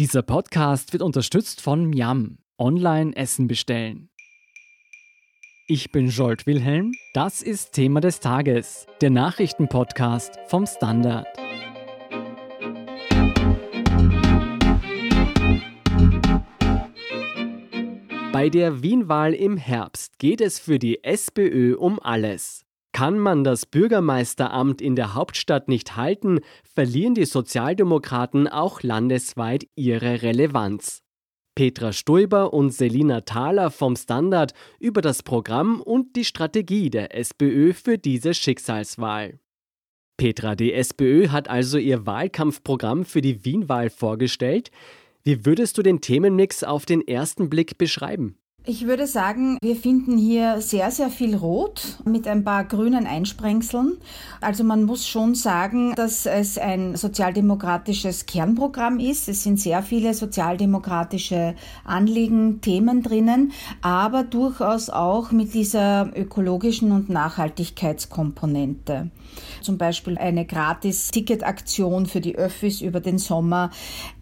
Dieser Podcast wird unterstützt von Miam. Online Essen bestellen. Ich bin Jolt Wilhelm. Das ist Thema des Tages, der Nachrichtenpodcast vom Standard. Bei der Wienwahl im Herbst geht es für die SPÖ um alles. Kann man das Bürgermeisteramt in der Hauptstadt nicht halten, verlieren die Sozialdemokraten auch landesweit ihre Relevanz. Petra Stoiber und Selina Thaler vom Standard über das Programm und die Strategie der SPÖ für diese Schicksalswahl. Petra, die SPÖ hat also ihr Wahlkampfprogramm für die Wienwahl vorgestellt. Wie würdest du den Themenmix auf den ersten Blick beschreiben? Ich würde sagen, wir finden hier sehr, sehr viel Rot mit ein paar grünen Einsprengseln. Also man muss schon sagen, dass es ein sozialdemokratisches Kernprogramm ist. Es sind sehr viele sozialdemokratische Anliegen, Themen drinnen, aber durchaus auch mit dieser ökologischen und Nachhaltigkeitskomponente. Zum Beispiel eine Gratis-Ticket-Aktion für die Öffis über den Sommer,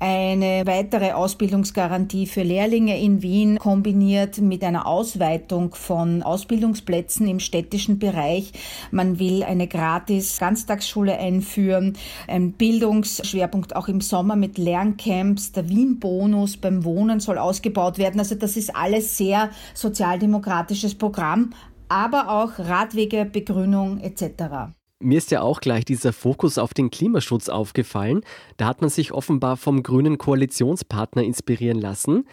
eine weitere Ausbildungsgarantie für Lehrlinge in Wien kombiniert mit einer Ausweitung von Ausbildungsplätzen im städtischen Bereich. Man will eine Gratis-Ganztagsschule einführen, ein Bildungsschwerpunkt auch im Sommer mit Lerncamps, der Wien-Bonus beim Wohnen soll ausgebaut werden. Also das ist alles sehr sozialdemokratisches Programm, aber auch Radwege, Begrünung etc. Mir ist ja auch gleich dieser Fokus auf den Klimaschutz aufgefallen. Da hat man sich offenbar vom grünen Koalitionspartner inspirieren lassen.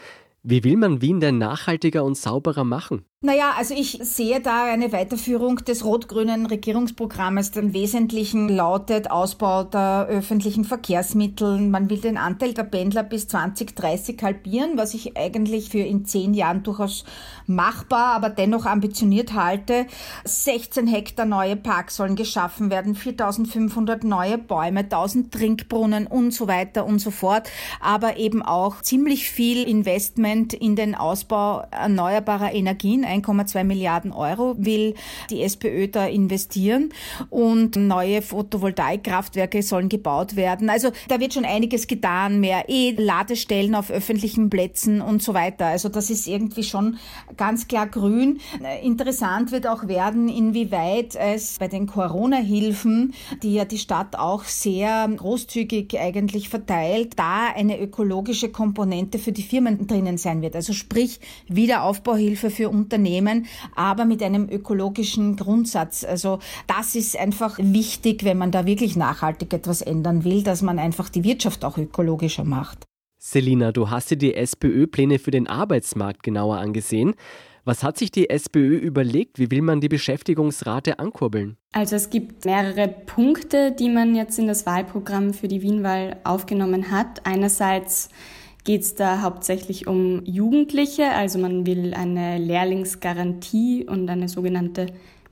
Wie will man Wien denn nachhaltiger und sauberer machen? Naja, also ich sehe da eine Weiterführung des rot-grünen Regierungsprogrammes. Im Wesentlichen lautet Ausbau der öffentlichen Verkehrsmittel. Man will den Anteil der Pendler bis 2030 halbieren, was ich eigentlich für in zehn Jahren durchaus machbar, aber dennoch ambitioniert halte. 16 Hektar neue Parks sollen geschaffen werden, 4500 neue Bäume, 1000 Trinkbrunnen und so weiter und so fort. Aber eben auch ziemlich viel Investment in den Ausbau erneuerbarer Energien 1,2 Milliarden Euro will die SPÖ da investieren und neue Photovoltaikkraftwerke sollen gebaut werden. Also da wird schon einiges getan, mehr E-Ladestellen auf öffentlichen Plätzen und so weiter. Also das ist irgendwie schon ganz klar grün. Interessant wird auch werden, inwieweit es bei den Corona-Hilfen, die ja die Stadt auch sehr großzügig eigentlich verteilt, da eine ökologische Komponente für die Firmen drinnen sein wird. Also sprich Wiederaufbauhilfe für Unternehmen Unternehmen, aber mit einem ökologischen Grundsatz. Also das ist einfach wichtig, wenn man da wirklich nachhaltig etwas ändern will, dass man einfach die Wirtschaft auch ökologischer macht. Selina, du hast dir die SPÖ-Pläne für den Arbeitsmarkt genauer angesehen. Was hat sich die SPÖ überlegt? Wie will man die Beschäftigungsrate ankurbeln? Also es gibt mehrere Punkte, die man jetzt in das Wahlprogramm für die Wienwahl aufgenommen hat. Einerseits geht es da hauptsächlich um Jugendliche. Also man will eine Lehrlingsgarantie und eine sogenannte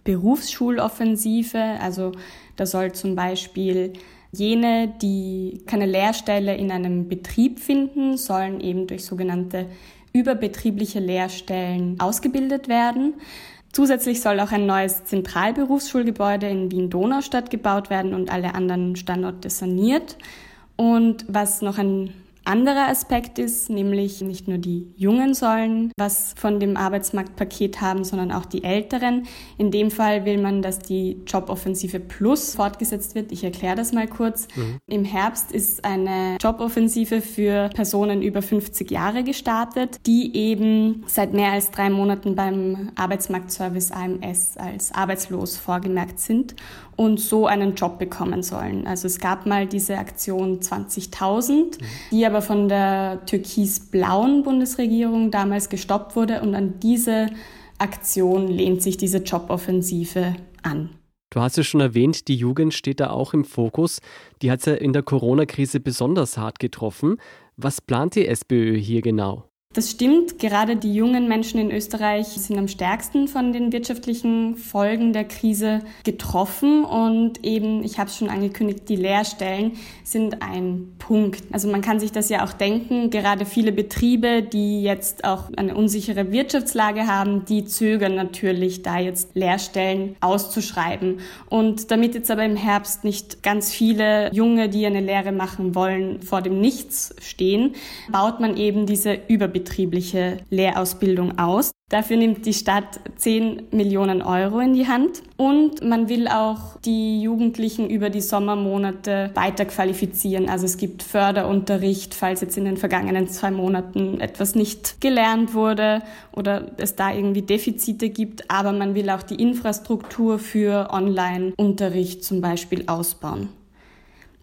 Berufsschul-Offensive. Also da soll zum Beispiel jene, die keine Lehrstelle in einem Betrieb finden, sollen eben durch sogenannte überbetriebliche Lehrstellen ausgebildet werden. Zusätzlich soll auch ein neues Zentralberufsschulgebäude in Wien-Donaustadt gebaut werden und alle anderen Standorte saniert. Und was noch ein anderer Aspekt ist, nämlich nicht nur die Jungen sollen was von dem Arbeitsmarktpaket haben, sondern auch die Älteren. In dem Fall will man, dass die Joboffensive Plus fortgesetzt wird. Ich erkläre das mal kurz. Mhm. Im Herbst ist eine Joboffensive für Personen über 50 Jahre gestartet, die eben seit mehr als drei Monaten beim Arbeitsmarktservice AMS als arbeitslos vorgemerkt sind und so einen Job bekommen sollen. Also es gab mal diese Aktion 20.000, mhm. die aber von der türkis-blauen Bundesregierung damals gestoppt wurde und an diese Aktion lehnt sich diese Joboffensive an. Du hast ja schon erwähnt, die Jugend steht da auch im Fokus. Die hat es ja in der Corona-Krise besonders hart getroffen. Was plant die SPÖ hier genau? Das stimmt. Gerade die jungen Menschen in Österreich sind am stärksten von den wirtschaftlichen Folgen der Krise getroffen. Und eben, ich habe es schon angekündigt, die Lehrstellen sind ein Punkt. Also man kann sich das ja auch denken. Gerade viele Betriebe, die jetzt auch eine unsichere Wirtschaftslage haben, die zögern natürlich, da jetzt Lehrstellen auszuschreiben. Und damit jetzt aber im Herbst nicht ganz viele Junge, die eine Lehre machen wollen, vor dem Nichts stehen, baut man eben diese Überbetriebe betriebliche Lehrausbildung aus. Dafür nimmt die Stadt 10 Millionen Euro in die Hand und man will auch die Jugendlichen über die Sommermonate weiter qualifizieren. Also es gibt Förderunterricht, falls jetzt in den vergangenen zwei Monaten etwas nicht gelernt wurde oder es da irgendwie Defizite gibt. Aber man will auch die Infrastruktur für Online-Unterricht zum Beispiel ausbauen.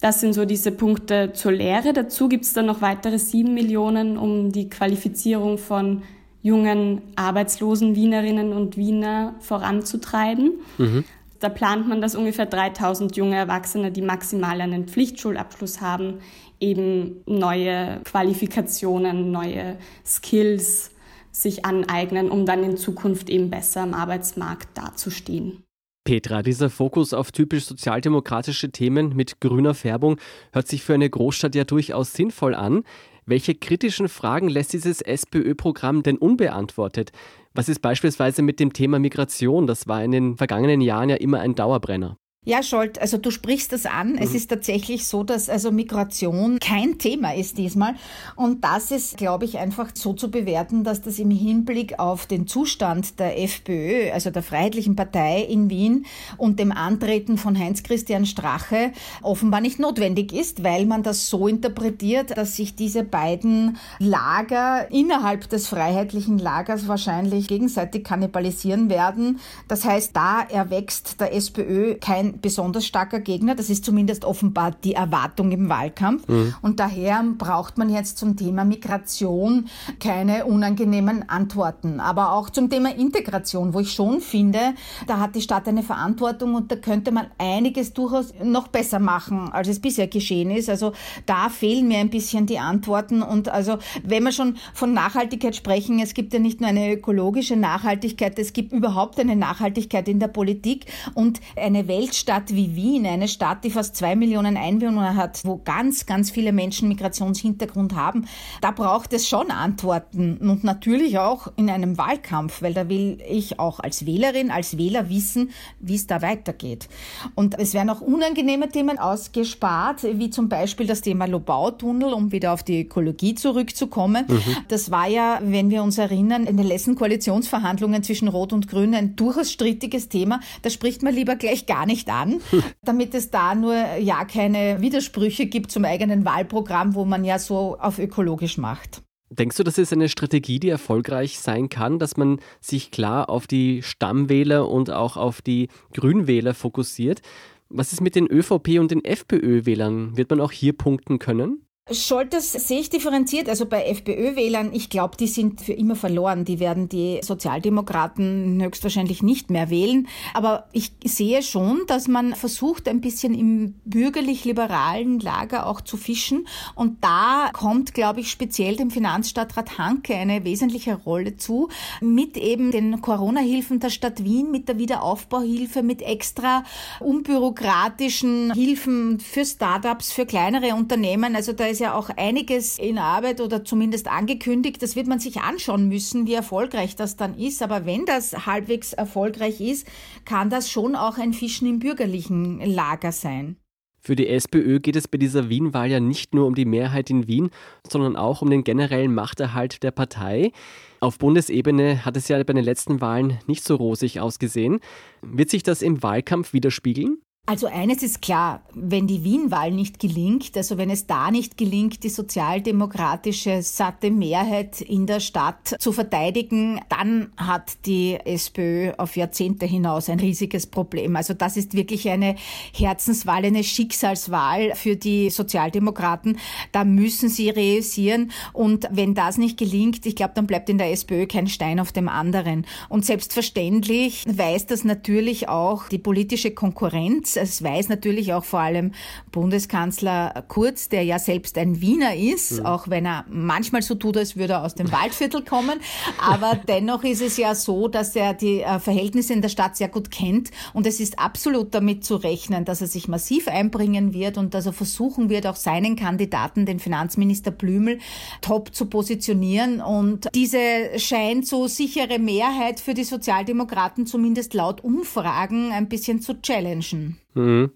Das sind so diese Punkte zur Lehre. Dazu gibt es dann noch weitere sieben Millionen, um die Qualifizierung von jungen arbeitslosen Wienerinnen und Wiener voranzutreiben. Mhm. Da plant man, dass ungefähr 3000 junge Erwachsene, die maximal einen Pflichtschulabschluss haben, eben neue Qualifikationen, neue Skills sich aneignen, um dann in Zukunft eben besser am Arbeitsmarkt dazustehen. Petra, dieser Fokus auf typisch sozialdemokratische Themen mit grüner Färbung hört sich für eine Großstadt ja durchaus sinnvoll an. Welche kritischen Fragen lässt dieses SPÖ-Programm denn unbeantwortet? Was ist beispielsweise mit dem Thema Migration? Das war in den vergangenen Jahren ja immer ein Dauerbrenner. Ja, Scholt, also du sprichst das an. Mhm. Es ist tatsächlich so, dass also Migration kein Thema ist diesmal. Und das ist, glaube ich, einfach so zu bewerten, dass das im Hinblick auf den Zustand der FPÖ, also der Freiheitlichen Partei in Wien und dem Antreten von Heinz-Christian Strache offenbar nicht notwendig ist, weil man das so interpretiert, dass sich diese beiden Lager innerhalb des freiheitlichen Lagers wahrscheinlich gegenseitig kannibalisieren werden. Das heißt, da erwächst der SPÖ kein besonders starker Gegner. Das ist zumindest offenbar die Erwartung im Wahlkampf. Mhm. Und daher braucht man jetzt zum Thema Migration keine unangenehmen Antworten. Aber auch zum Thema Integration, wo ich schon finde, da hat die Stadt eine Verantwortung und da könnte man einiges durchaus noch besser machen, als es bisher geschehen ist. Also da fehlen mir ein bisschen die Antworten. Und also, wenn wir schon von Nachhaltigkeit sprechen, es gibt ja nicht nur eine ökologische Nachhaltigkeit, es gibt überhaupt eine Nachhaltigkeit in der Politik und eine Welt Stadt wie Wien, eine Stadt, die fast zwei Millionen Einwohner hat, wo ganz, ganz viele Menschen Migrationshintergrund haben, da braucht es schon Antworten und natürlich auch in einem Wahlkampf, weil da will ich auch als Wählerin, als Wähler wissen, wie es da weitergeht. Und es werden auch unangenehme Themen ausgespart, wie zum Beispiel das Thema Lobautunnel, um wieder auf die Ökologie zurückzukommen. Mhm. Das war ja, wenn wir uns erinnern, in den letzten Koalitionsverhandlungen zwischen Rot und Grün ein durchaus strittiges Thema. Da spricht man lieber gleich gar nicht an, damit es da nur ja keine Widersprüche gibt zum eigenen Wahlprogramm, wo man ja so auf ökologisch macht. Denkst du, das ist eine Strategie, die erfolgreich sein kann, dass man sich klar auf die Stammwähler und auch auf die Grünwähler fokussiert? Was ist mit den ÖVP und den FPÖ-Wählern? Wird man auch hier punkten können? Scholtes sehe ich differenziert. Also bei FPÖ-Wählern, ich glaube, die sind für immer verloren. Die werden die Sozialdemokraten höchstwahrscheinlich nicht mehr wählen. Aber ich sehe schon, dass man versucht, ein bisschen im bürgerlich-liberalen Lager auch zu fischen. Und da kommt, glaube ich, speziell dem Finanzstadtrat Hanke eine wesentliche Rolle zu. Mit eben den Corona-Hilfen der Stadt Wien, mit der Wiederaufbauhilfe, mit extra unbürokratischen Hilfen für Startups, für kleinere Unternehmen. Also da ist ja auch einiges in Arbeit oder zumindest angekündigt. Das wird man sich anschauen müssen, wie erfolgreich das dann ist. Aber wenn das halbwegs erfolgreich ist, kann das schon auch ein Fischen im bürgerlichen Lager sein. Für die SPÖ geht es bei dieser Wien-Wahl ja nicht nur um die Mehrheit in Wien, sondern auch um den generellen Machterhalt der Partei. Auf Bundesebene hat es ja bei den letzten Wahlen nicht so rosig ausgesehen. Wird sich das im Wahlkampf widerspiegeln? Also eines ist klar, wenn die Wien-Wahl nicht gelingt, also wenn es da nicht gelingt, die sozialdemokratische satte Mehrheit in der Stadt zu verteidigen, dann hat die SPÖ auf Jahrzehnte hinaus ein riesiges Problem. Also das ist wirklich eine Herzenswahl, eine Schicksalswahl für die Sozialdemokraten. Da müssen sie reüssieren und wenn das nicht gelingt, ich glaube, dann bleibt in der SPÖ kein Stein auf dem anderen. Und selbstverständlich weiß das natürlich auch die politische Konkurrenz ist. Es weiß natürlich auch vor allem Bundeskanzler Kurz, der ja selbst ein Wiener ist, mhm. auch wenn er manchmal so tut, als würde er aus dem Waldviertel kommen. Aber dennoch ist es ja so, dass er die äh, Verhältnisse in der Stadt sehr gut kennt und es ist absolut damit zu rechnen, dass er sich massiv einbringen wird und dass er versuchen wird, auch seinen Kandidaten, den Finanzminister Blümel, top zu positionieren. Und diese scheint so sichere Mehrheit für die Sozialdemokraten zumindest laut Umfragen ein bisschen zu challengen. Mhm.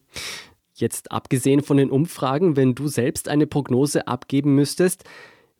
Jetzt abgesehen von den Umfragen, wenn du selbst eine Prognose abgeben müsstest,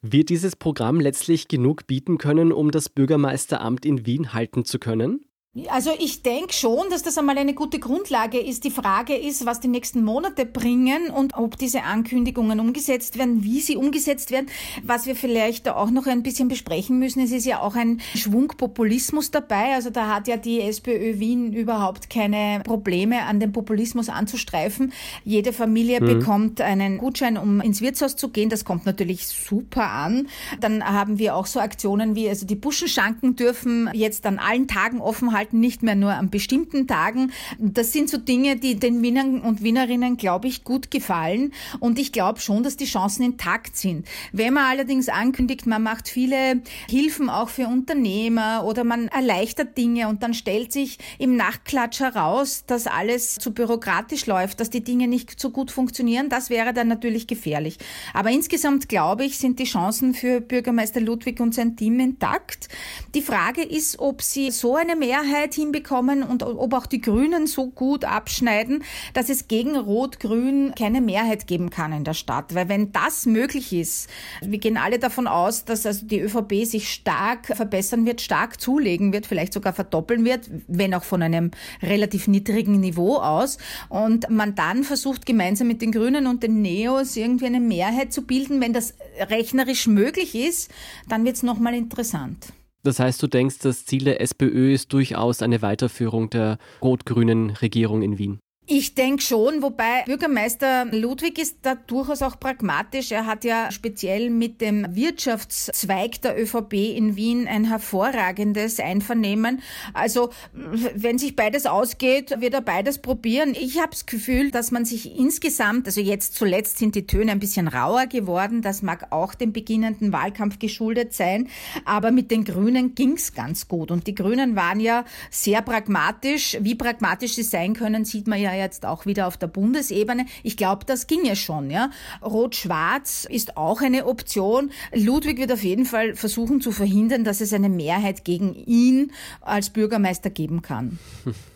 wird dieses Programm letztlich genug bieten können, um das Bürgermeisteramt in Wien halten zu können? Also ich denke schon, dass das einmal eine gute Grundlage ist. Die Frage ist, was die nächsten Monate bringen und ob diese Ankündigungen umgesetzt werden, wie sie umgesetzt werden. Was wir vielleicht auch noch ein bisschen besprechen müssen, es ist ja auch ein Schwung Populismus dabei. Also da hat ja die SPÖ Wien überhaupt keine Probleme, an den Populismus anzustreifen. Jede Familie mhm. bekommt einen Gutschein, um ins Wirtshaus zu gehen. Das kommt natürlich super an. Dann haben wir auch so Aktionen wie, also die Buschenschanken dürfen jetzt an allen Tagen offen halten Aufenthalten, nicht mehr nur an bestimmten Tagen. Das sind so Dinge, die den Wienern und Wienerinnen, glaube ich, gut gefallen. Und ich glaube schon, dass die Chancen intakt sind. Wenn man allerdings ankündigt, man macht viele Hilfen auch für Unternehmer oder man erleichtert Dinge und dann stellt sich im Nachklatsch heraus, dass alles zu bürokratisch läuft, dass die Dinge nicht so gut funktionieren, das wäre dann natürlich gefährlich. Aber insgesamt glaube ich, sind die Chancen für Bürgermeister Ludwig und sein Team intakt. Die Frage ist, ob sie so eine Mehrheit Mehrheit hinbekommen und ob auch die Grünen so gut abschneiden, dass es gegen Rot-Grün keine Mehrheit geben kann in der Stadt. Weil wenn das möglich ist, wir gehen alle davon aus, dass also die ÖVP sich stark verbessern wird, stark zulegen wird, vielleicht sogar verdoppeln wird, wenn auch von einem relativ niedrigen Niveau aus. Und man dann versucht, gemeinsam mit den Grünen und den Neos irgendwie eine Mehrheit zu bilden. Wenn das rechnerisch möglich ist, dann wird es nochmal interessant. Das heißt, du denkst, das Ziel der SPÖ ist durchaus eine Weiterführung der rot-grünen Regierung in Wien? Ich denke schon, wobei Bürgermeister Ludwig ist da durchaus auch pragmatisch. Er hat ja speziell mit dem Wirtschaftszweig der ÖVP in Wien ein hervorragendes Einvernehmen. Also wenn sich beides ausgeht, wird er beides probieren. Ich habe das Gefühl, dass man sich insgesamt, also jetzt zuletzt sind die Töne ein bisschen rauer geworden. Das mag auch dem beginnenden Wahlkampf geschuldet sein. Aber mit den Grünen ging's ganz gut. Und die Grünen waren ja sehr pragmatisch. Wie pragmatisch sie sein können, sieht man ja jetzt auch wieder auf der Bundesebene. Ich glaube, das ginge schon. Ja. Rot-Schwarz ist auch eine Option. Ludwig wird auf jeden Fall versuchen zu verhindern, dass es eine Mehrheit gegen ihn als Bürgermeister geben kann.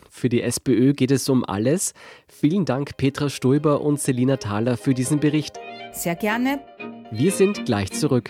Für die SPÖ geht es um alles. Vielen Dank Petra Stoiber und Selina Thaler für diesen Bericht. Sehr gerne. Wir sind gleich zurück.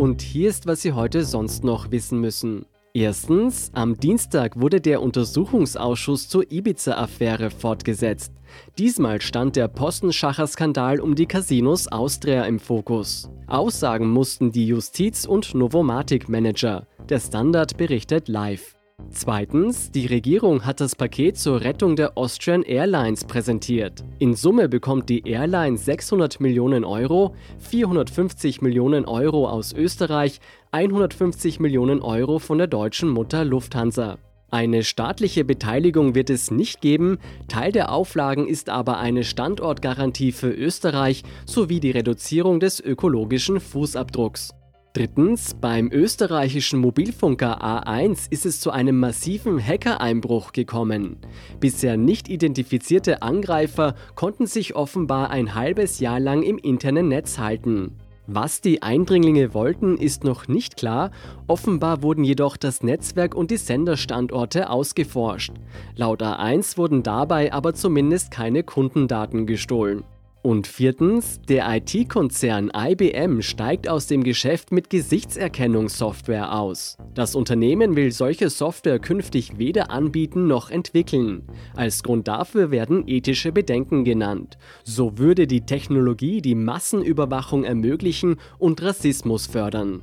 Und hier ist, was Sie heute sonst noch wissen müssen. Erstens, am Dienstag wurde der Untersuchungsausschuss zur Ibiza-Affäre fortgesetzt. Diesmal stand der Postenschacher-Skandal um die Casinos Austria im Fokus. Aussagen mussten die Justiz- und Novomatic-Manager. Der Standard berichtet live. Zweitens, die Regierung hat das Paket zur Rettung der Austrian Airlines präsentiert. In Summe bekommt die Airline 600 Millionen Euro, 450 Millionen Euro aus Österreich, 150 Millionen Euro von der deutschen Mutter Lufthansa. Eine staatliche Beteiligung wird es nicht geben, Teil der Auflagen ist aber eine Standortgarantie für Österreich sowie die Reduzierung des ökologischen Fußabdrucks. Drittens, beim österreichischen Mobilfunker A1 ist es zu einem massiven Hackereinbruch gekommen. Bisher nicht identifizierte Angreifer konnten sich offenbar ein halbes Jahr lang im internen Netz halten. Was die Eindringlinge wollten, ist noch nicht klar. Offenbar wurden jedoch das Netzwerk und die Senderstandorte ausgeforscht. Laut A1 wurden dabei aber zumindest keine Kundendaten gestohlen. Und viertens, der IT-Konzern IBM steigt aus dem Geschäft mit Gesichtserkennungssoftware aus. Das Unternehmen will solche Software künftig weder anbieten noch entwickeln. Als Grund dafür werden ethische Bedenken genannt. So würde die Technologie die Massenüberwachung ermöglichen und Rassismus fördern.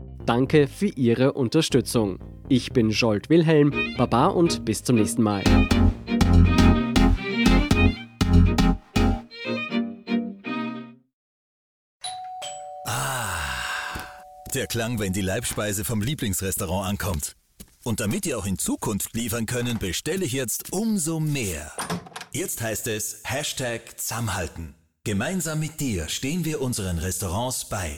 Danke für Ihre Unterstützung. Ich bin Jolt Wilhelm, Baba und bis zum nächsten Mal. Ah, der Klang, wenn die Leibspeise vom Lieblingsrestaurant ankommt. Und damit ihr auch in Zukunft liefern können, bestelle ich jetzt umso mehr. Jetzt heißt es Hashtag Zusammenhalten. Gemeinsam mit dir stehen wir unseren Restaurants bei.